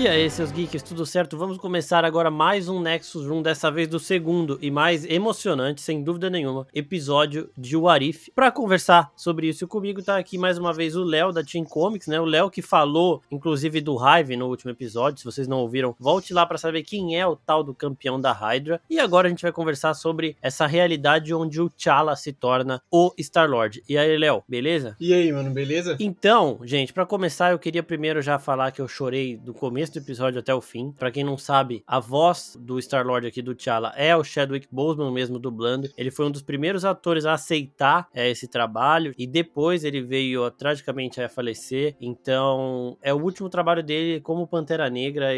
E aí, seus geeks, tudo certo? Vamos começar agora mais um Nexus Room, dessa vez do segundo e mais emocionante, sem dúvida nenhuma, episódio de Warif. Para conversar sobre isso comigo, tá aqui mais uma vez o Léo da Team Comics, né? O Léo que falou, inclusive, do Hive no último episódio. Se vocês não ouviram, volte lá para saber quem é o tal do campeão da Hydra. E agora a gente vai conversar sobre essa realidade onde o T'Challa se torna o Star-Lord. E aí, Léo, beleza? E aí, mano, beleza? Então, gente, para começar, eu queria primeiro já falar que eu chorei do começo começo do episódio até o fim. Para quem não sabe, a voz do Star-Lord aqui do T'Challa é o Chadwick Boseman mesmo dublando. Ele foi um dos primeiros atores a aceitar é, esse trabalho e depois ele veio tragicamente a falecer. Então, é o último trabalho dele como Pantera Negra.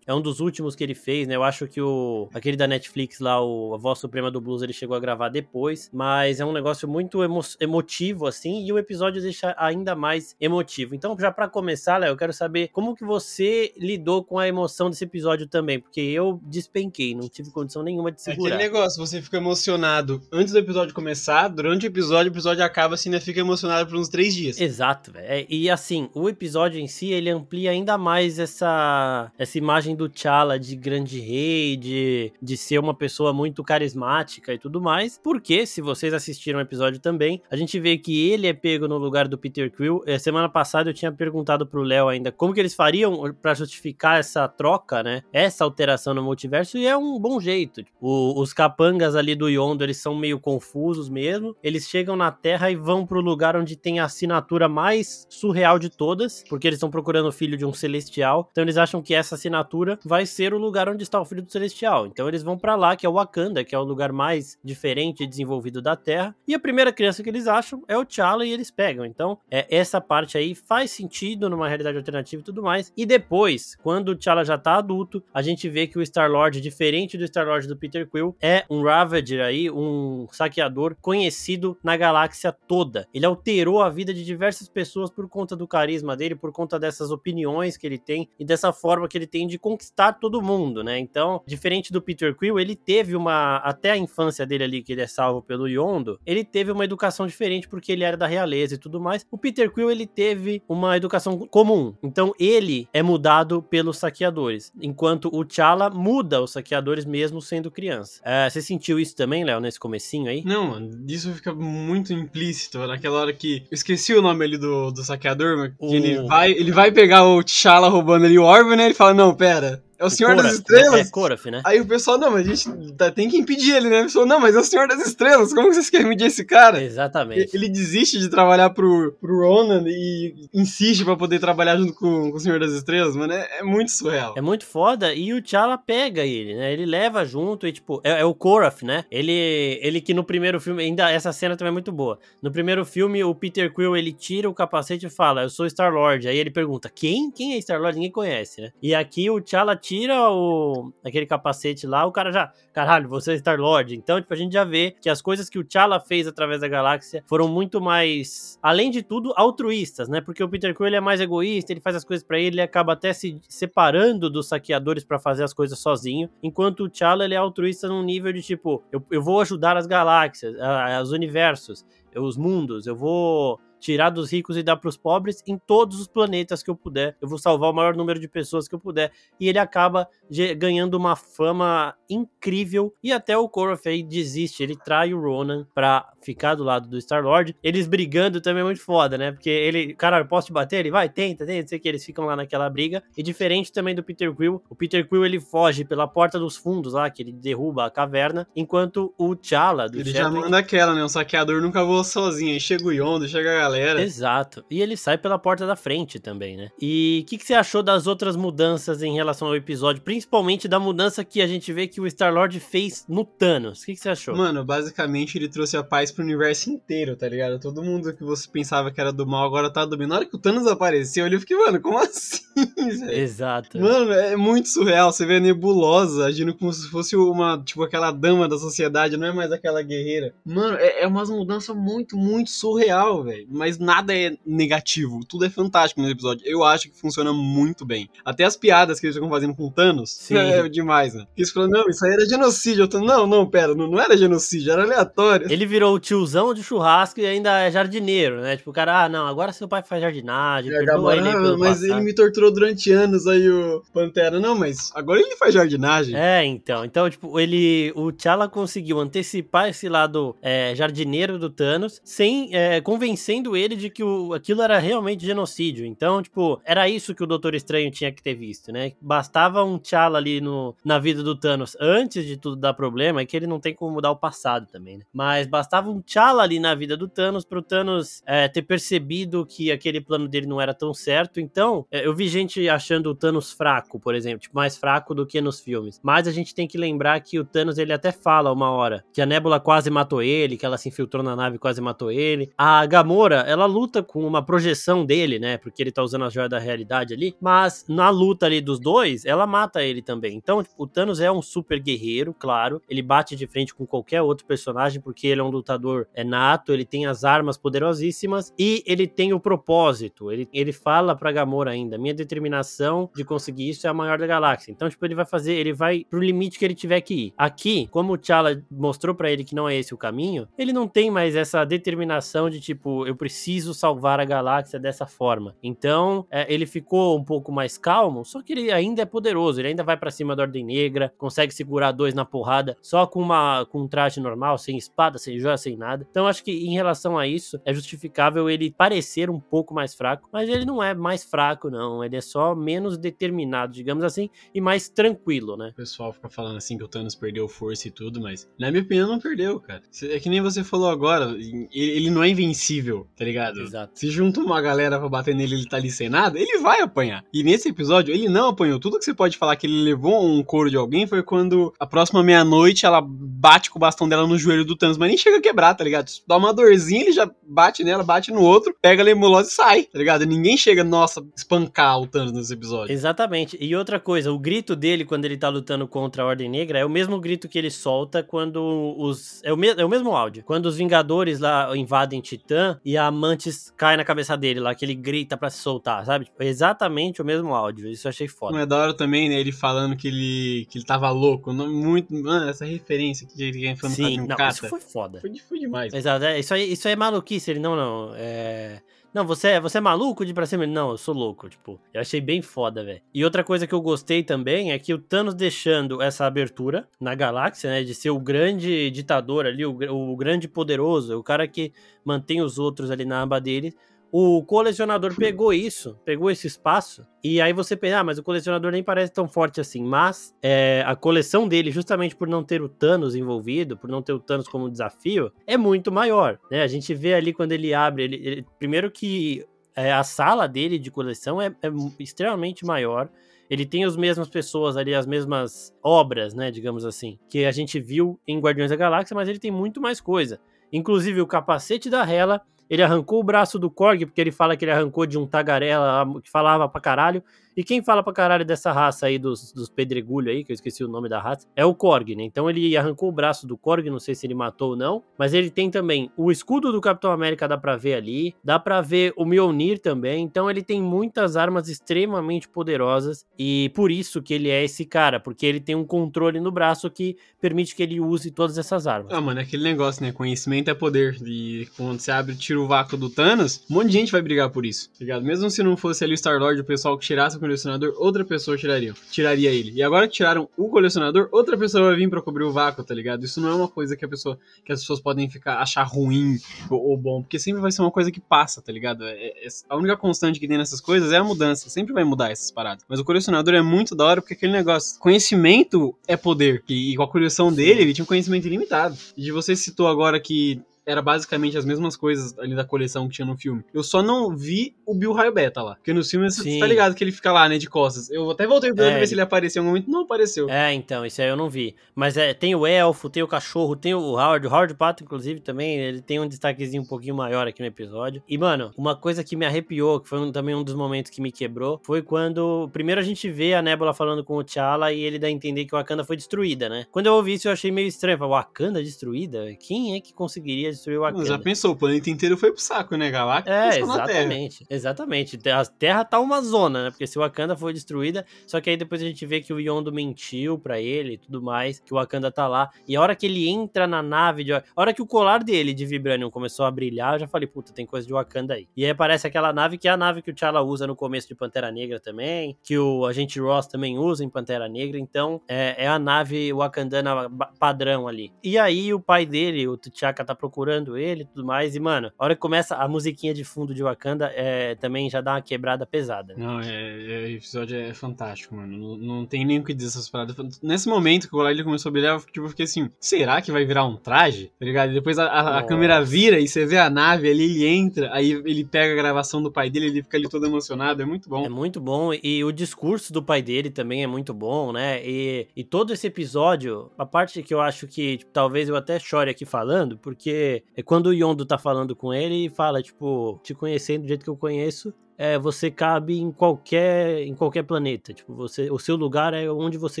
É um dos últimos que ele fez, né? Eu acho que o aquele da Netflix lá, o A Voz Suprema do Blues, ele chegou a gravar depois, mas é um negócio muito emo emotivo assim, e o episódio deixa ainda mais emotivo. Então, já para começar, Léo, eu quero saber como que você lidou lidou com a emoção desse episódio também, porque eu despenquei, não tive condição nenhuma de segurar. É aquele negócio, você fica emocionado antes do episódio começar, durante o episódio, o episódio acaba assim, ainda fica emocionado por uns três dias. Exato, velho. É, e assim, o episódio em si, ele amplia ainda mais essa, essa imagem do T'Challa de grande rei, de, de ser uma pessoa muito carismática e tudo mais, porque, se vocês assistiram o episódio também, a gente vê que ele é pego no lugar do Peter Quill. É, semana passada eu tinha perguntado pro Léo ainda como que eles fariam para justificar justificar essa troca, né? Essa alteração no multiverso e é um bom jeito. O, os capangas ali do Yondo, eles são meio confusos mesmo. Eles chegam na Terra e vão pro lugar onde tem a assinatura mais surreal de todas, porque eles estão procurando o filho de um celestial. Então eles acham que essa assinatura vai ser o lugar onde está o filho do celestial. Então eles vão para lá, que é o Wakanda, que é o lugar mais diferente e desenvolvido da Terra. E a primeira criança que eles acham é o T'Challa e eles pegam. Então, é, essa parte aí faz sentido numa realidade alternativa e tudo mais. E depois, quando o T'Challa já tá adulto, a gente vê que o Star-Lord, diferente do Star-Lord do Peter Quill, é um Ravager aí, um saqueador conhecido na galáxia toda. Ele alterou a vida de diversas pessoas por conta do carisma dele, por conta dessas opiniões que ele tem e dessa forma que ele tem de conquistar todo mundo, né? Então, diferente do Peter Quill, ele teve uma até a infância dele ali que ele é salvo pelo Yondo, ele teve uma educação diferente porque ele era da realeza e tudo mais. O Peter Quill ele teve uma educação comum. Então, ele é mudado pelos saqueadores, enquanto o T'Challa muda os saqueadores mesmo sendo criança. É, você sentiu isso também, Léo, nesse comecinho aí? Não, mano, isso fica muito implícito naquela hora que... Eu esqueci o nome ali do, do saqueador, mas o... ele, vai, ele vai pegar o T'Challa roubando ali o orbe, né? Ele fala, não, pera... É o Senhor das Estrelas? É Koraf, né? Aí o pessoal, não, mas a gente tá, tem que impedir ele, né? O pessoal, não, mas é o Senhor das Estrelas, como vocês querem impedir esse cara? Exatamente. Ele desiste de trabalhar pro, pro Ronan e insiste pra poder trabalhar junto com, com o Senhor das Estrelas, mano, é, é, muito surreal. É muito foda, e o T'Challa pega ele, né? Ele leva junto e, tipo, é, é o Koraf, né? Ele, ele que no primeiro filme, ainda essa cena também é muito boa. No primeiro filme, o Peter Quill, ele tira o capacete e fala, eu sou Star-Lord. Aí ele pergunta, quem? Quem é Star-Lord? Ninguém conhece, né? E aqui o T'Challa tira o aquele capacete lá, o cara já, caralho, você é Star-Lord. Então, tipo, a gente já vê que as coisas que o T'Challa fez através da galáxia foram muito mais, além de tudo, altruístas, né? Porque o Peter Quill é mais egoísta, ele faz as coisas para ele, ele acaba até se separando dos saqueadores para fazer as coisas sozinho, enquanto o T'Challa ele é altruísta num nível de tipo, eu, eu vou ajudar as galáxias, os universos, os mundos, eu vou tirar dos ricos e dar para os pobres em todos os planetas que eu puder. Eu vou salvar o maior número de pessoas que eu puder. E ele acaba ganhando uma fama incrível. E até o aí desiste. Ele trai o Ronan pra ficar do lado do Star-Lord. Eles brigando também é muito foda, né? Porque ele, cara, posso te bater? Ele vai, tenta, tenta, sei que. Eles ficam lá naquela briga. E diferente também do Peter Quill, o Peter Quill ele foge pela porta dos fundos lá, que ele derruba a caverna, enquanto o T'Challa do Ele já manda aquela, né? O saqueador nunca voa sozinho. Aí chega o Yondo, chega a galera. Exato. E ele sai pela porta da frente também, né? E o que, que, você achou das outras mudanças em relação ao episódio? Principalmente da mudança que a gente vê que o Star-Lord fez no Thanos. O que, que, você achou? Mano, basicamente ele trouxe a paz pro universo inteiro, tá ligado? Todo mundo que você pensava que era do mal agora tá do bem. Na hora que o Thanos apareceu, eu fiquei, mano, como assim? Exato. Mano, é muito surreal. Você vê a nebulosa agindo como se fosse uma, tipo, aquela dama da sociedade, não é mais aquela guerreira. Mano, é, é uma mudança muito, muito surreal, velho mas nada é negativo. Tudo é fantástico nesse episódio. Eu acho que funciona muito bem. Até as piadas que eles ficam fazendo com Thanos Sim. é demais, né? Eles falam, não, isso aí era genocídio. Eu tô, não, não, pera, não, não era genocídio, era aleatório. Ele virou o tiozão de churrasco e ainda é jardineiro, né? Tipo, o cara, ah, não, agora seu pai faz jardinagem, é, perdoa ele ah, Mas passado. ele me torturou durante anos aí, o Pantera. Não, mas agora ele faz jardinagem. É, então. Então, tipo, ele. O T'Challa conseguiu antecipar esse lado é, jardineiro do Thanos, sem é, convencendo ele de que o, aquilo era realmente genocídio. Então, tipo, era isso que o Doutor Estranho tinha que ter visto, né? Bastava um T'Challa ali no, na vida do Thanos antes de tudo dar problema, é que ele não tem como mudar o passado também, né? Mas bastava um T'Challa ali na vida do Thanos pro Thanos é, ter percebido que aquele plano dele não era tão certo. Então, é, eu vi gente achando o Thanos fraco, por exemplo, tipo, mais fraco do que nos filmes. Mas a gente tem que lembrar que o Thanos, ele até fala uma hora que a Nebula quase matou ele, que ela se infiltrou na nave e quase matou ele. A Gamora, ela luta com uma projeção dele, né? Porque ele tá usando a joia da realidade ali. Mas na luta ali dos dois, ela mata ele também. Então, tipo, o Thanos é um super guerreiro, claro. Ele bate de frente com qualquer outro personagem porque ele é um lutador é nato, ele tem as armas poderosíssimas e ele tem o propósito. Ele, ele fala pra Gamora ainda: minha determinação de conseguir isso é a maior da galáxia. Então, tipo, ele vai fazer, ele vai pro limite que ele tiver que ir. Aqui, como o T'Challa mostrou para ele que não é esse o caminho, ele não tem mais essa determinação de tipo, eu preciso salvar a galáxia dessa forma. Então, é, ele ficou um pouco mais calmo, só que ele ainda é poderoso, ele ainda vai para cima da Ordem Negra, consegue segurar dois na porrada só com uma com um traje normal, sem espada, sem joia, sem nada. Então, acho que em relação a isso, é justificável ele parecer um pouco mais fraco, mas ele não é mais fraco, não. Ele é só menos determinado, digamos assim, e mais tranquilo, né? O pessoal fica falando assim que o Thanos perdeu força e tudo, mas na minha opinião não perdeu, cara. É que nem você falou agora, ele não é invencível, tá ligado? Exato. Se junta uma galera pra bater nele e ele tá ali sem nada, ele vai apanhar. E nesse episódio, ele não apanhou. Tudo que você pode falar que ele levou um couro de alguém foi quando a próxima meia-noite ela bate com o bastão dela no joelho do Thanos, mas nem chega a quebrar, tá ligado? Dá uma dorzinha, ele já bate nela, bate no outro, pega a lemulose e sai, tá ligado? Ninguém chega, nossa, espancar o Thanos nesse episódio. Exatamente. E outra coisa, o grito dele quando ele tá lutando contra a Ordem Negra é o mesmo grito que ele solta quando os. É o, me... é o mesmo áudio. Quando os Vingadores lá invadem Titã e a Mantis cai na cabeça dele lá, que ele grita para se soltar, sabe? Tipo, exatamente o mesmo áudio. Isso eu achei foda. Não é da hora também, né? Ele falando que ele, que ele tava louco. Não, muito. Mano, essa referência que ele falando Sim, não, isso foi foda. Foi, foi demais. Exato, é, isso, aí, isso aí é maluquice. Ele, não, não. É. Não, você é, você é maluco de ir pra cima? Não, eu sou louco, tipo. Eu achei bem foda, velho. E outra coisa que eu gostei também é que o Thanos deixando essa abertura na galáxia, né? De ser o grande ditador ali, o, o grande poderoso, o cara que mantém os outros ali na aba dele. O colecionador pegou isso, pegou esse espaço, e aí você pensa, ah, mas o colecionador nem parece tão forte assim. Mas é, a coleção dele, justamente por não ter o Thanos envolvido, por não ter o Thanos como desafio, é muito maior. Né? A gente vê ali quando ele abre, ele, ele primeiro que é, a sala dele de coleção é, é extremamente maior ele tem as mesmas pessoas ali, as mesmas obras, né, digamos assim, que a gente viu em Guardiões da Galáxia, mas ele tem muito mais coisa. Inclusive o capacete da Hela ele arrancou o braço do Korg, porque ele fala que ele arrancou de um tagarela que falava pra caralho. E quem fala pra caralho dessa raça aí, dos, dos pedregulhos aí, que eu esqueci o nome da raça, é o Korg, né? Então ele arrancou o braço do Korg, não sei se ele matou ou não, mas ele tem também o escudo do Capitão América, dá pra ver ali, dá pra ver o Mjolnir também, então ele tem muitas armas extremamente poderosas e por isso que ele é esse cara, porque ele tem um controle no braço que permite que ele use todas essas armas. Ah, mano, é aquele negócio, né? Conhecimento é poder. E quando você abre, tira o vácuo do Thanos, um monte de gente vai brigar por isso, tá ligado? Mesmo se não fosse ali o Star-Lord, o pessoal que tirasse o colecionador, outra pessoa tiraria. Tiraria ele. E agora que tiraram o colecionador, outra pessoa vai vir para cobrir o vácuo, tá ligado? Isso não é uma coisa que a pessoa que as pessoas podem ficar achar ruim ou, ou bom, porque sempre vai ser uma coisa que passa, tá ligado? É, é, a única constante que tem nessas coisas é a mudança, sempre vai mudar essas paradas. Mas o colecionador é muito da hora porque aquele negócio, conhecimento é poder. E, e com a coleção dele, ele tinha um conhecimento ilimitado. E você citou agora que era basicamente as mesmas coisas ali da coleção que tinha no filme. Eu só não vi o Bill Raio Beta lá. Porque nos filmes você tá ligado que ele fica lá, né, de costas. Eu até voltei pra é, ver se ele apareceu em algum momento. Não apareceu. É, então, isso aí eu não vi. Mas é, tem o elfo, tem o cachorro, tem o Howard. O Howard Pato, inclusive, também, ele tem um destaquezinho um pouquinho maior aqui no episódio. E, mano, uma coisa que me arrepiou, que foi um, também um dos momentos que me quebrou, foi quando. Primeiro a gente vê a Nebula falando com o T'Challa e ele dá a entender que o Wakanda foi destruída, né? Quando eu ouvi isso, eu achei meio estranho. Falei, Wakanda destruída? Quem é que conseguiria destruir o Wakanda. Já pensou, o planeta inteiro foi pro saco, né? Galáctica é, exatamente. Exatamente. A Terra tá uma zona, né? Porque se o Wakanda foi destruída, só que aí depois a gente vê que o Yondo mentiu para ele e tudo mais, que o Wakanda tá lá. E a hora que ele entra na nave, de... a hora que o colar dele de Vibranium começou a brilhar, eu já falei, puta, tem coisa de Wakanda aí. E aí aparece aquela nave que é a nave que o T'Challa usa no começo de Pantera Negra também, que o agente Ross também usa em Pantera Negra, então é, é a nave wakandana padrão ali. E aí o pai dele, o T'Chaka, tá procurando ele e tudo mais, e mano, a hora que começa a musiquinha de fundo de Wakanda, é, também já dá uma quebrada pesada. Né? Não, é, é, o episódio é fantástico, mano. Não, não tem nem o que dizer essas paradas. Nesse momento que o Golar começou a brilhar, eu tipo, fiquei assim, será que vai virar um traje? Tá ligado? E depois a, a, a, câmera vira e você vê a nave ali, ele entra, aí ele pega a gravação do pai dele, ele fica ali todo emocionado, é muito bom. É muito bom, e o discurso do pai dele também é muito bom, né? E, e todo esse episódio, a parte que eu acho que tipo, talvez eu até chore aqui falando, porque é quando o Yondo tá falando com ele e fala, tipo, te conhecendo do jeito que eu conheço, é, você cabe em qualquer em qualquer planeta. Tipo, você, o seu lugar é onde você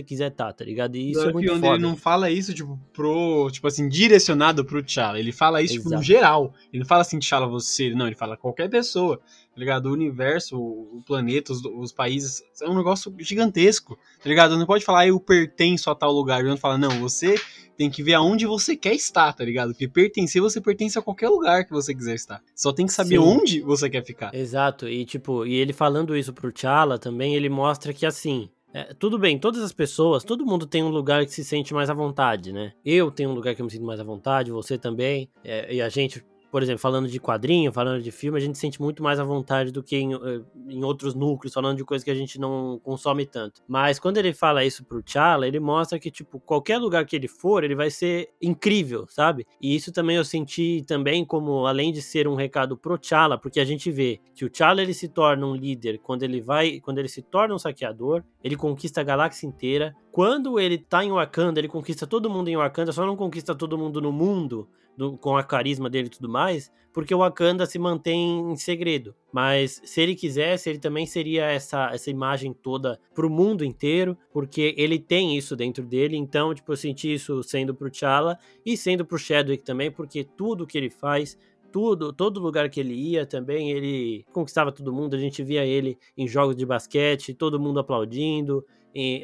quiser estar, tá, tá ligado? E isso é muito foda. ele não fala isso, tipo, pro, tipo assim, direcionado pro T'Challa. Ele fala isso, tipo, no geral. Ele não fala assim, T'Challa, você. Não, ele fala qualquer pessoa, tá ligado? O universo, o, planeta, os, os, países, é um negócio gigantesco, tá ligado? Não pode falar, eu pertenço a tal lugar. Não fala, não, você tem que ver aonde você quer estar, tá ligado? Porque pertencer, você pertence a qualquer lugar que você quiser estar. Só tem que saber Sim. onde você quer ficar. Exato, e tipo, e ele falando isso pro T'Challa também, ele mostra que assim, é, tudo bem, todas as pessoas, todo mundo tem um lugar que se sente mais à vontade, né? Eu tenho um lugar que eu me sinto mais à vontade, você também, é, e a gente por exemplo, falando de quadrinho, falando de filme, a gente sente muito mais à vontade do que em, eh, em, outros núcleos, falando de coisas que a gente não consome tanto. Mas quando ele fala isso pro T'Challa, ele mostra que, tipo, qualquer lugar que ele for, ele vai ser incrível, sabe? E isso também eu senti também como, além de ser um recado pro T'Challa, porque a gente vê que o T'Challa ele se torna um líder quando ele vai, quando ele se torna um saqueador, ele conquista a galáxia inteira. Quando ele tá em Wakanda, ele conquista todo mundo em Wakanda, só não conquista todo mundo no mundo, do, com a carisma dele e tudo mais, porque o Wakanda se mantém em segredo. Mas se ele quisesse, ele também seria essa, essa imagem toda pro mundo inteiro, porque ele tem isso dentro dele. Então, tipo, eu senti isso sendo pro T'Challa e sendo pro Chadwick também, porque tudo que ele faz tudo, todo lugar que ele ia também, ele conquistava todo mundo. A gente via ele em jogos de basquete, todo mundo aplaudindo,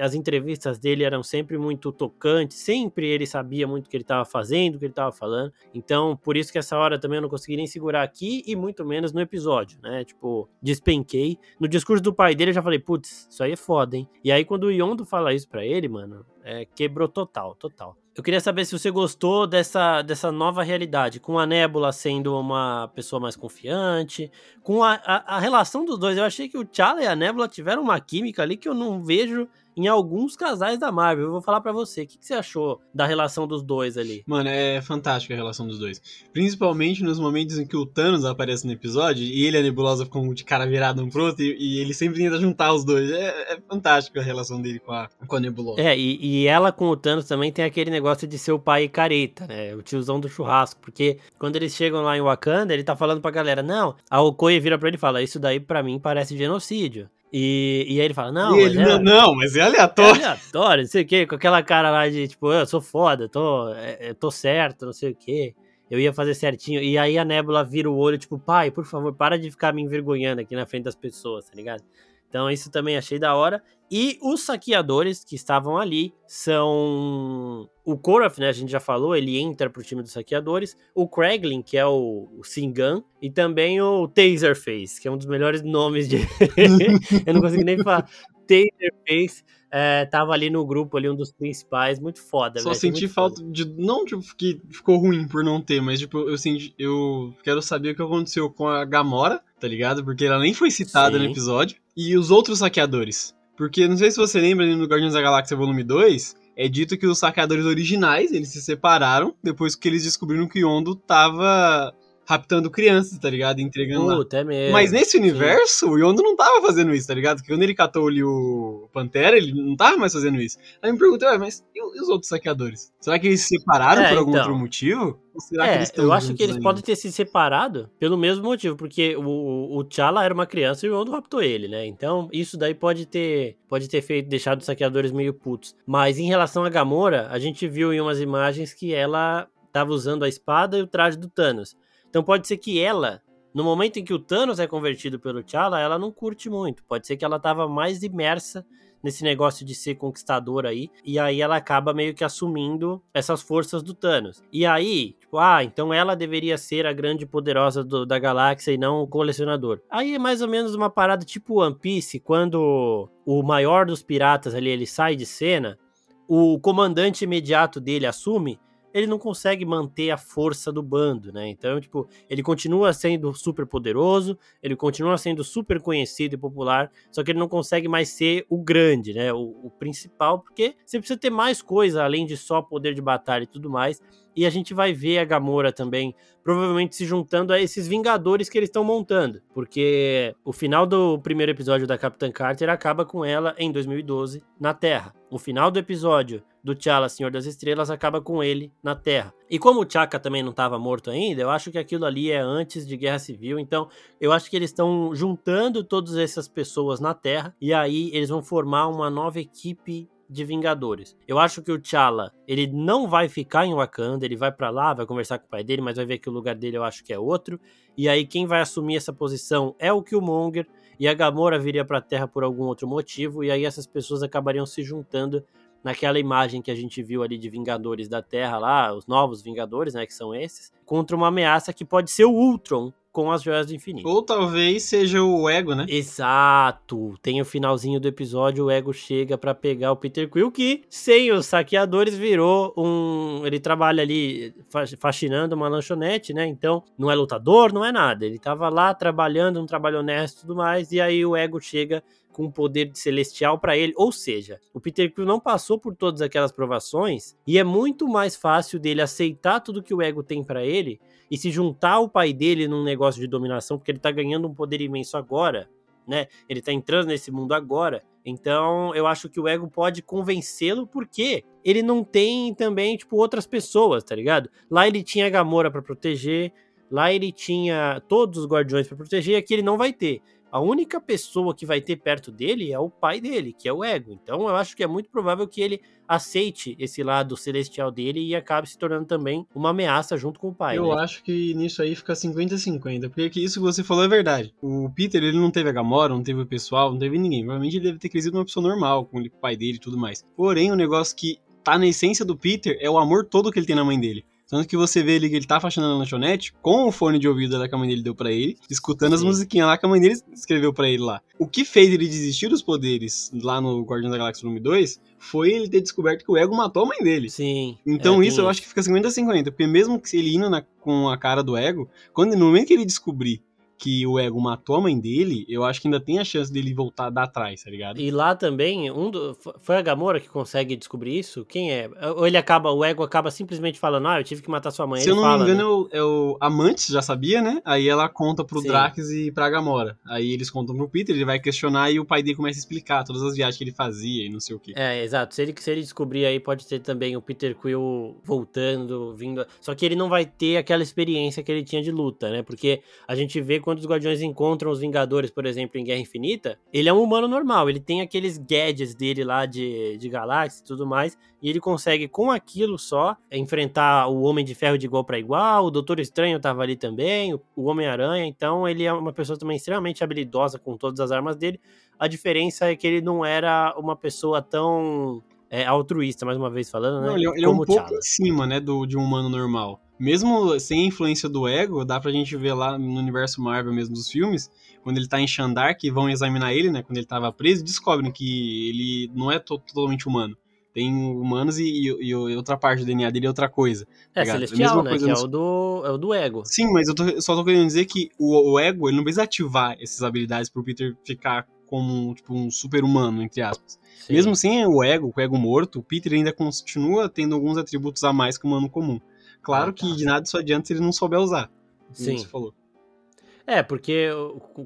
as entrevistas dele eram sempre muito tocantes, sempre ele sabia muito o que ele estava fazendo, o que ele estava falando. Então, por isso que essa hora também eu não consegui nem segurar aqui e muito menos no episódio, né? Tipo, despenquei. No discurso do pai dele eu já falei, putz, isso aí é foda, hein? E aí quando o Yondo fala isso para ele, mano, é, quebrou total, total. Eu queria saber se você gostou dessa, dessa nova realidade, com a Nebula sendo uma pessoa mais confiante, com a, a, a relação dos dois. Eu achei que o T'Challa e a Nebula tiveram uma química ali que eu não vejo em alguns casais da Marvel. Eu vou falar para você, o que, que, você achou da relação dos dois ali? Mano, é fantástica a relação dos dois. Principalmente nos momentos em que o Thanos aparece no episódio e ele e a Nebulosa ficam de cara virado um pro outro e, e ele sempre tenta juntar os dois. É, é fantástico a relação dele com a, com a Nebulosa. É, e, e, ela com o Thanos também tem aquele negócio de ser o pai careta, né? O tiozão do churrasco. Porque quando eles chegam lá em Wakanda, ele tá falando pra galera, não, a Okoye vira pra ele e fala, isso daí para mim parece genocídio. E, e aí ele fala, não, ele, é, não, mas é aleatório. É aleatório, não sei o quê, com aquela cara lá de, tipo, eu sou foda, tô, é, tô certo, não sei o quê. Eu ia fazer certinho. E aí a Nebula vira o olho, tipo, pai, por favor, para de ficar me envergonhando aqui na frente das pessoas, tá ligado? Então isso também achei da hora. E os saqueadores que estavam ali são o Korath, né? A gente já falou, ele entra pro time dos saqueadores. O Kraglin, que é o, o Singan. E também o Taserface, que é um dos melhores nomes de. Eu não consigo nem falar. Taserface é, tava ali no grupo, ali, um dos principais, muito foda, Só senti falta foda. de. Não tipo, que ficou ruim por não ter, mas tipo, eu senti. Eu quero saber o que aconteceu com a Gamora, tá ligado? Porque ela nem foi citada Sim. no episódio. E os outros saqueadores. Porque não sei se você lembra no Guardiões da Galáxia Volume 2, é dito que os saqueadores originais, eles se separaram depois que eles descobriram que Yondo tava raptando crianças, tá ligado? Entregando Puta, lá. É mesmo. Mas nesse universo, Sim. o Yondo não tava fazendo isso, tá ligado? Porque quando ele catou ali o Pantera, ele não tava mais fazendo isso. Aí me perguntei, ué, mas e os outros saqueadores? Será que eles se separaram é, por algum então. outro motivo? Ou será é, que eles estão Eu acho que eles podem ter se separado pelo mesmo motivo, porque o, o T'Challa era uma criança e o Yondo raptou ele, né? Então, isso daí pode ter pode ter feito deixado os saqueadores meio putos. Mas em relação a Gamora, a gente viu em umas imagens que ela tava usando a espada e o traje do Thanos. Então pode ser que ela, no momento em que o Thanos é convertido pelo T'Challa, ela não curte muito. Pode ser que ela tava mais imersa nesse negócio de ser conquistador aí, e aí ela acaba meio que assumindo essas forças do Thanos. E aí, tipo, ah, então ela deveria ser a grande poderosa do, da galáxia e não o colecionador. Aí é mais ou menos uma parada tipo One Piece, quando o maior dos piratas ali, ele sai de cena, o comandante imediato dele assume, ele não consegue manter a força do bando, né? Então, tipo, ele continua sendo super poderoso, ele continua sendo super conhecido e popular, só que ele não consegue mais ser o grande, né? O, o principal, porque você precisa ter mais coisa além de só poder de batalha e tudo mais. E a gente vai ver a Gamora também, provavelmente se juntando a esses Vingadores que eles estão montando. Porque o final do primeiro episódio da Capitã Carter acaba com ela em 2012 na Terra. O final do episódio do T'Challa, Senhor das Estrelas, acaba com ele na Terra. E como o T'Chaka também não estava morto ainda, eu acho que aquilo ali é antes de Guerra Civil. Então, eu acho que eles estão juntando todas essas pessoas na Terra e aí eles vão formar uma nova equipe de Vingadores. Eu acho que o T'Challa, ele não vai ficar em Wakanda, ele vai para lá, vai conversar com o pai dele, mas vai ver que o lugar dele eu acho que é outro. E aí quem vai assumir essa posição é o Killmonger e a Gamora viria para a Terra por algum outro motivo e aí essas pessoas acabariam se juntando naquela imagem que a gente viu ali de Vingadores da Terra lá, os novos Vingadores, né, que são esses, contra uma ameaça que pode ser o Ultron, com as joias do infinito. Ou talvez seja o Ego, né? Exato. Tem o finalzinho do episódio, o Ego chega para pegar o Peter Quill, que sem os saqueadores virou um. Ele trabalha ali faxinando uma lanchonete, né? Então não é lutador, não é nada. Ele tava lá trabalhando, um trabalho honesto e tudo mais, e aí o Ego chega com o poder celestial para ele. Ou seja, o Peter Quill não passou por todas aquelas provações e é muito mais fácil dele aceitar tudo que o ego tem para ele e se juntar ao pai dele num negócio de dominação, porque ele tá ganhando um poder imenso agora, né? Ele tá entrando nesse mundo agora. Então, eu acho que o ego pode convencê-lo porque ele não tem também, tipo, outras pessoas, tá ligado? Lá ele tinha a Gamora para proteger, lá ele tinha todos os guardiões para proteger, aqui ele não vai ter a única pessoa que vai ter perto dele é o pai dele, que é o ego. Então eu acho que é muito provável que ele aceite esse lado celestial dele e acabe se tornando também uma ameaça junto com o pai. Eu né? acho que nisso aí fica 50-50, porque isso que você falou é verdade. O Peter, ele não teve a Gamora, não teve o pessoal, não teve ninguém. Provavelmente ele deve ter crescido uma pessoa normal, com o pai dele e tudo mais. Porém, o negócio que tá na essência do Peter é o amor todo que ele tem na mãe dele. Tanto que você vê ele que ele tá faxinando na lanchonete com o fone de ouvido lá que a mãe dele deu para ele, escutando Sim. as musiquinhas lá que a mãe dele escreveu para ele lá. O que fez ele desistir dos poderes lá no Guardiões da Galáxia Volume 2 foi ele ter descoberto que o Ego matou a mãe dele. Sim. Então é, isso eu acho que fica 50-50, porque mesmo que ele indo na, com a cara do Ego, quando no momento que ele descobrir que o Ego matou a mãe dele, eu acho que ainda tem a chance dele voltar dar atrás, tá ligado? E lá também, um do, foi a Gamora que consegue descobrir isso? Quem é? Ou ele acaba, o Ego acaba simplesmente falando, ah, eu tive que matar sua mãe. Se eu não fala, me engano, né? é, o, o já sabia, né? Aí ela conta pro Sim. Drax e pra Gamora. Aí eles contam pro Peter, ele vai questionar e o pai dele começa a explicar todas as viagens que ele fazia e não sei o que. É, exato. Se ele, se ele descobrir aí, pode ter também o Peter Quill voltando, vindo. Só que ele não vai ter aquela experiência que ele tinha de luta, né? Porque a gente vê quando os Guardiões encontram os Vingadores, por exemplo, em Guerra Infinita, ele é um humano normal, ele tem aqueles gadgets dele lá de, de galáxia e tudo mais, e ele consegue, com aquilo só, enfrentar o Homem de Ferro de igual para igual, o Doutor Estranho tava ali também, o, o Homem-Aranha, então ele é uma pessoa também extremamente habilidosa com todas as armas dele. A diferença é que ele não era uma pessoa tão é, altruísta, mais uma vez falando, né? Não, ele, é, ele é um pouco acima, né, do, de um humano normal mesmo sem a influência do ego, dá pra gente ver lá no universo Marvel mesmo dos filmes, quando ele tá em Xandar, que vão examinar ele, né, quando ele tava preso, descobrem que ele não é totalmente humano. Tem humanos e, e, e, outra parte do DNA dele é outra coisa. É, tá celestial, né, que é o, do, é o do ego. Sim, mas eu tô, só tô querendo dizer que o, o ego, ele não precisa ativar essas habilidades pro Peter ficar como tipo, um super-humano, entre aspas. Sim. Mesmo sem o ego, com o ego morto, o Peter ainda continua tendo alguns atributos a mais que o humano comum. Claro ah, tá. que de nada isso adianta se ele não souber usar. Sim. Você falou. É, porque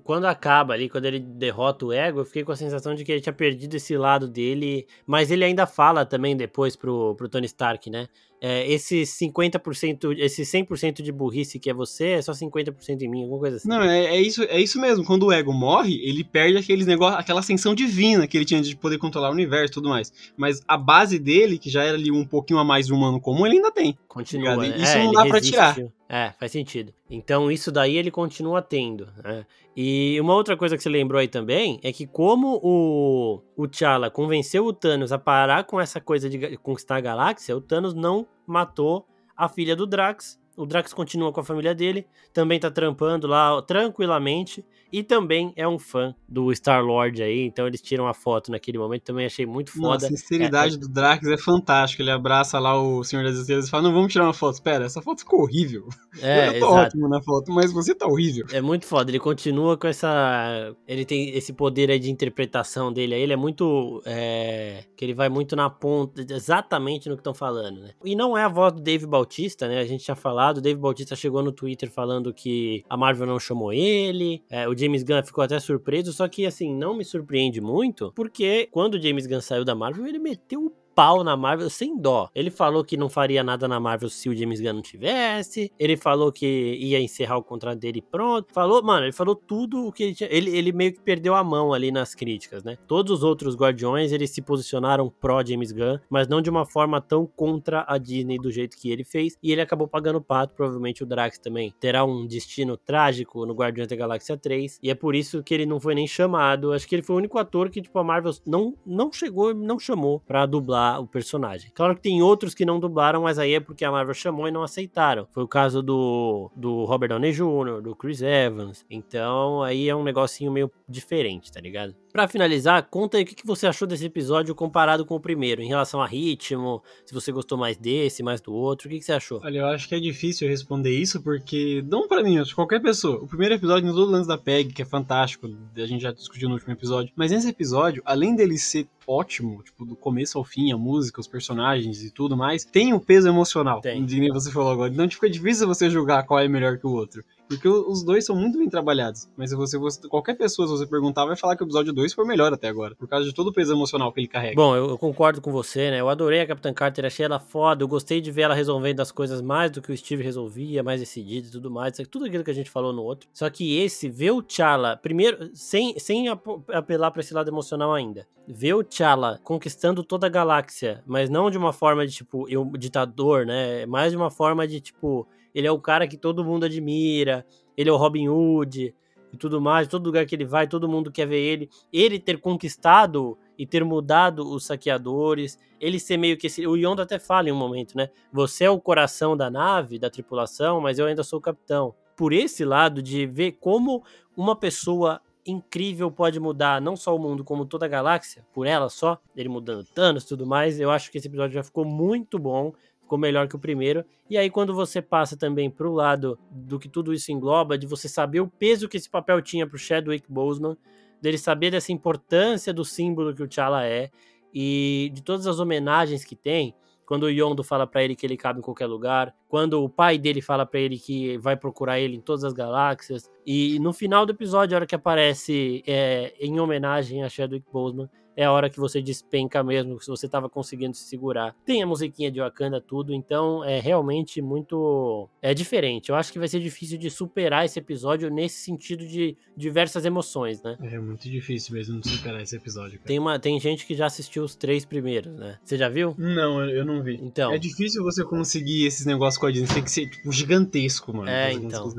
quando acaba ali, quando ele derrota o ego, eu fiquei com a sensação de que ele tinha perdido esse lado dele. Mas ele ainda fala também depois pro, pro Tony Stark, né? é, esse 50%, esse 100% de burrice que é você, é só 50% em mim, alguma coisa assim. Não, é, é, isso, é isso mesmo. Quando o ego morre, ele perde aqueles negócios, aquela ascensão divina que ele tinha de poder controlar o universo e tudo mais. Mas a base dele, que já era ali um pouquinho a mais humano comum, ele ainda tem. Continua. Né? Isso é, não dá pra tirar. É, faz sentido. Então isso daí ele continua tendo. Né? E uma outra coisa que você lembrou aí também é que como o, o T'Challa convenceu o Thanos a parar com essa coisa de conquistar a galáxia, o Thanos não matou a filha do Drax. O Drax continua com a família dele, também tá trampando lá tranquilamente e também é um fã do Star-Lord aí, então eles tiram a foto naquele momento, também achei muito foda. A sinceridade é, do Drax é fantástica, ele abraça lá o Senhor das Estrelas e fala, não, vamos tirar uma foto, espera, essa foto ficou horrível. É, Eu tô exato. ótimo na foto, mas você tá horrível. É muito foda, ele continua com essa... ele tem esse poder aí de interpretação dele aí, ele é muito... É... que ele vai muito na ponta, exatamente no que estão falando, né? E não é a voz do Dave Bautista, né, a gente tinha falado, o Dave Bautista chegou no Twitter falando que a Marvel não chamou ele, é, o James Gunn ficou até surpreso, só que assim, não me surpreende muito, porque quando o James Gunn saiu da Marvel, ele meteu o pau na Marvel sem dó. Ele falou que não faria nada na Marvel se o James Gunn não tivesse. Ele falou que ia encerrar o contrato dele pronto. Falou, mano, ele falou tudo o que ele tinha. Ele, ele meio que perdeu a mão ali nas críticas, né? Todos os outros Guardiões, eles se posicionaram pró James Gunn, mas não de uma forma tão contra a Disney do jeito que ele fez. E ele acabou pagando pato. Provavelmente o Drax também terá um destino trágico no Guardiões da Galáxia 3. E é por isso que ele não foi nem chamado. Acho que ele foi o único ator que, tipo, a Marvel não, não chegou, não chamou pra dublar dublar o personagem. Claro que tem outros que não dublaram, mas aí é porque a Marvel chamou e não aceitaram. Foi o caso do, do Robert Downey Jr., do Chris Evans. Então aí é um negocinho meio diferente, tá ligado? Para finalizar, conta aí o que você achou desse episódio comparado com o primeiro, em relação a ritmo, se você gostou mais desse, mais do outro, o que você achou? Olha, eu acho que é difícil responder isso, porque, não para mim, acho qualquer pessoa. O primeiro episódio no todo lance da PEG, que é fantástico, a gente já discutiu no último episódio, mas nesse episódio, além dele ser ótimo, tipo, do começo ao fim, a música, os personagens e tudo mais, tem um peso emocional, tem. de nem você falou agora. Então, tipo, é difícil você julgar qual é melhor que o outro. Porque os dois são muito bem trabalhados. Mas se você, você qualquer pessoa, se você perguntar, vai falar que o episódio 2 foi melhor até agora. Por causa de todo o peso emocional que ele carrega. Bom, eu, eu, concordo com você, né? Eu adorei a Capitã Carter, achei ela foda. Eu gostei de ver ela resolvendo as coisas mais do que o Steve resolvia, mais decidido e tudo mais. Tudo aquilo que a gente falou no outro. Só que esse, ver o T'Challa, primeiro, sem, sem apelar pra esse lado emocional ainda. Ver o T'Challa conquistando toda a galáxia, mas não de uma forma de, tipo, eu, ditador, né? Mais de uma forma de, tipo, ele é o cara que todo mundo admira, ele é o Robin Hood e tudo mais, todo lugar que ele vai, todo mundo quer ver ele. Ele ter conquistado e ter mudado os saqueadores, ele ser meio que esse. O Yondo até fala em um momento, né? Você é o coração da nave, da tripulação, mas eu ainda sou o capitão. Por esse lado de ver como uma pessoa incrível pode mudar não só o mundo, como toda a galáxia, por ela só, ele mudando Thanos e tudo mais, eu acho que esse episódio já ficou muito bom ficou melhor que o primeiro. E aí, quando você passa também pro lado do que tudo isso engloba, de você saber o peso que esse papel tinha pro Chadwick Boseman, dele saber dessa importância do símbolo que o T'Challa é, e de todas as homenagens que tem, quando o Yondo fala para ele que ele cabe em qualquer lugar, quando o pai dele fala para ele que vai procurar ele em todas as galáxias, e no final do episódio, a hora que aparece é, em homenagem a Chadwick Boseman, é a hora que você despenca mesmo, se você estava conseguindo se segurar. Tem a musiquinha de Wakanda, tudo, então é realmente muito. É diferente. Eu acho que vai ser difícil de superar esse episódio nesse sentido de diversas emoções, né? É muito difícil mesmo de superar esse episódio. Tem, uma, tem gente que já assistiu os três primeiros, né? Você já viu? Não, eu não vi. Então. É difícil você conseguir esses negócios com a Disney. Tem que ser, tipo, gigantesco, mano. É, então.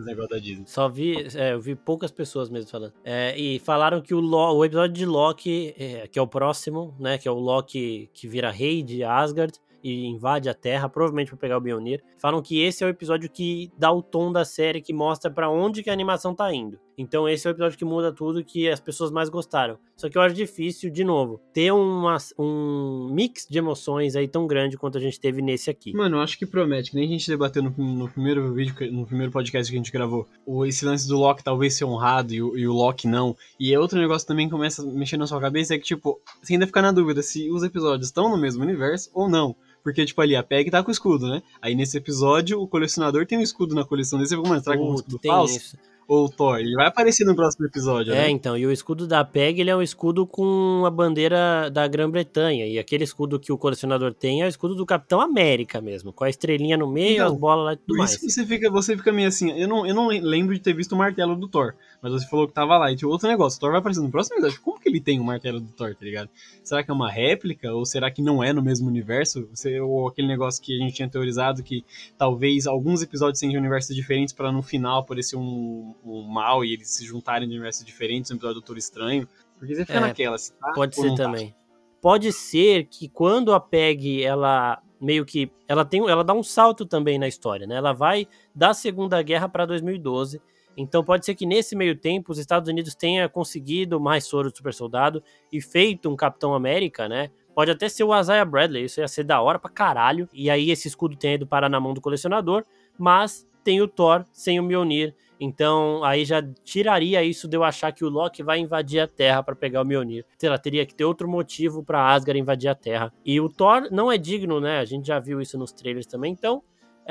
Só vi. É, eu vi poucas pessoas mesmo falando. É, e falaram que o, Lo, o episódio de Loki, é, que é o próximo, né? Que é o Loki que vira rei de Asgard e invade a Terra, provavelmente para pegar o Mjolnir. Falam que esse é o episódio que dá o tom da série, que mostra para onde que a animação tá indo. Então esse é o episódio que muda tudo que as pessoas mais gostaram. Só que eu acho difícil, de novo, ter uma, um mix de emoções aí tão grande quanto a gente teve nesse aqui. Mano, eu acho que promete, que nem a gente debateu no, no primeiro vídeo, no primeiro podcast que a gente gravou. O, esse lance do Loki talvez ser honrado e o, e o Loki não. E é outro negócio também que começa a mexer na sua cabeça, é que, tipo, você ainda fica na dúvida se os episódios estão no mesmo universo ou não. Porque, tipo, ali a Peg tá com o escudo, né? Aí nesse episódio, o colecionador tem um escudo na coleção dele. Você fica, mano, será que um escudo falso? Isso. Ou o Thor? Ele vai aparecer no próximo episódio, é, né? É, então, e o escudo da PEG, ele é um escudo com a bandeira da Grã-Bretanha, e aquele escudo que o colecionador tem é o escudo do Capitão América mesmo, com a estrelinha no meio, então, as bolas lá e tudo por mais. Isso você fica, você fica meio assim, eu não, eu não lembro de ter visto o martelo do Thor, mas você falou que tava lá, e tinha outro negócio, o Thor vai aparecer no próximo episódio, como que ele tem o martelo do Thor, tá ligado? Será que é uma réplica, ou será que não é no mesmo universo? Você, ou aquele negócio que a gente tinha teorizado, que talvez alguns episódios sejam universos diferentes para no final aparecer um, um mal e eles se juntarem de universos diferentes no episódio do Doutor Estranho. Porque você fica é, naquela, se tá, Pode ser também. Tá. Pode ser que quando a PEG, ela meio que. Ela tem. Ela dá um salto também na história, né? Ela vai da Segunda Guerra para 2012. Então pode ser que nesse meio tempo os Estados Unidos tenha conseguido mais soro do super soldado e feito um Capitão América, né? Pode até ser o Isaiah Bradley, isso ia ser da hora pra caralho. E aí esse escudo tenha ido parar na mão do colecionador, mas tem o Thor sem o Mjolnir. Então, aí já tiraria isso de eu achar que o Loki vai invadir a Terra para pegar o Mjolnir. Sei lá, teria que ter outro motivo para Asgard invadir a Terra. E o Thor não é digno, né? A gente já viu isso nos trailers também. Então,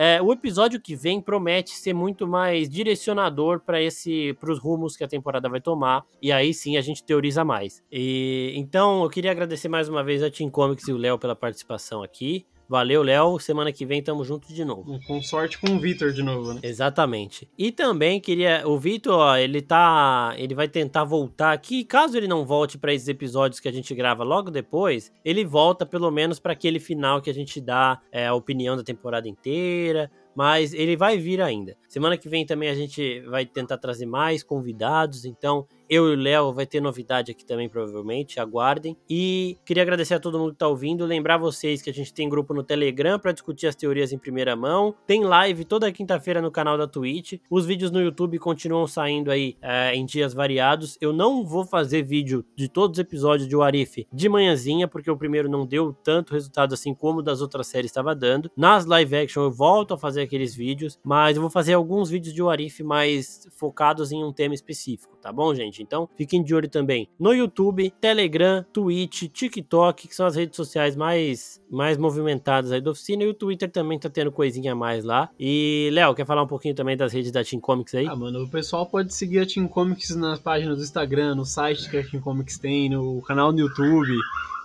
é, o episódio que vem promete ser muito mais direcionador para esse, para os rumos que a temporada vai tomar. E aí sim a gente teoriza mais. E então eu queria agradecer mais uma vez a Team Comics e o Léo pela participação aqui. Valeu, Léo. Semana que vem tamo junto de novo. Com sorte com o Vitor de novo, né? Exatamente. E também queria. O Vitor, ó, ele tá. Ele vai tentar voltar aqui. Caso ele não volte para esses episódios que a gente grava logo depois, ele volta pelo menos para aquele final que a gente dá é, a opinião da temporada inteira mas ele vai vir ainda. Semana que vem também a gente vai tentar trazer mais convidados, então eu e o Léo vai ter novidade aqui também, provavelmente. Aguardem. E queria agradecer a todo mundo que tá ouvindo. Lembrar vocês que a gente tem grupo no Telegram para discutir as teorias em primeira mão. Tem live toda quinta-feira no canal da Twitch. Os vídeos no YouTube continuam saindo aí é, em dias variados. Eu não vou fazer vídeo de todos os episódios de Warif de manhãzinha, porque o primeiro não deu tanto resultado assim como das outras séries estava dando. Nas live action eu volto a fazer aqueles vídeos, mas eu vou fazer alguns vídeos de Warif mais focados em um tema específico, tá bom, gente? Então, fiquem de olho também no YouTube, Telegram, Twitch, TikTok, que são as redes sociais mais, mais movimentadas aí da oficina, e o Twitter também tá tendo coisinha a mais lá. E, Léo, quer falar um pouquinho também das redes da Team Comics aí? Ah, mano, o pessoal pode seguir a Team Comics nas páginas do Instagram, no site que a Team Comics tem, no canal no YouTube.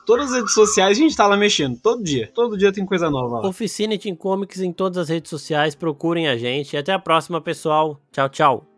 Todas as redes sociais a gente tá lá mexendo, todo dia. Todo dia tem coisa nova lá. Oficina Team Comics em todas as redes sociais, procurem a gente. Até a próxima, pessoal. Tchau, tchau.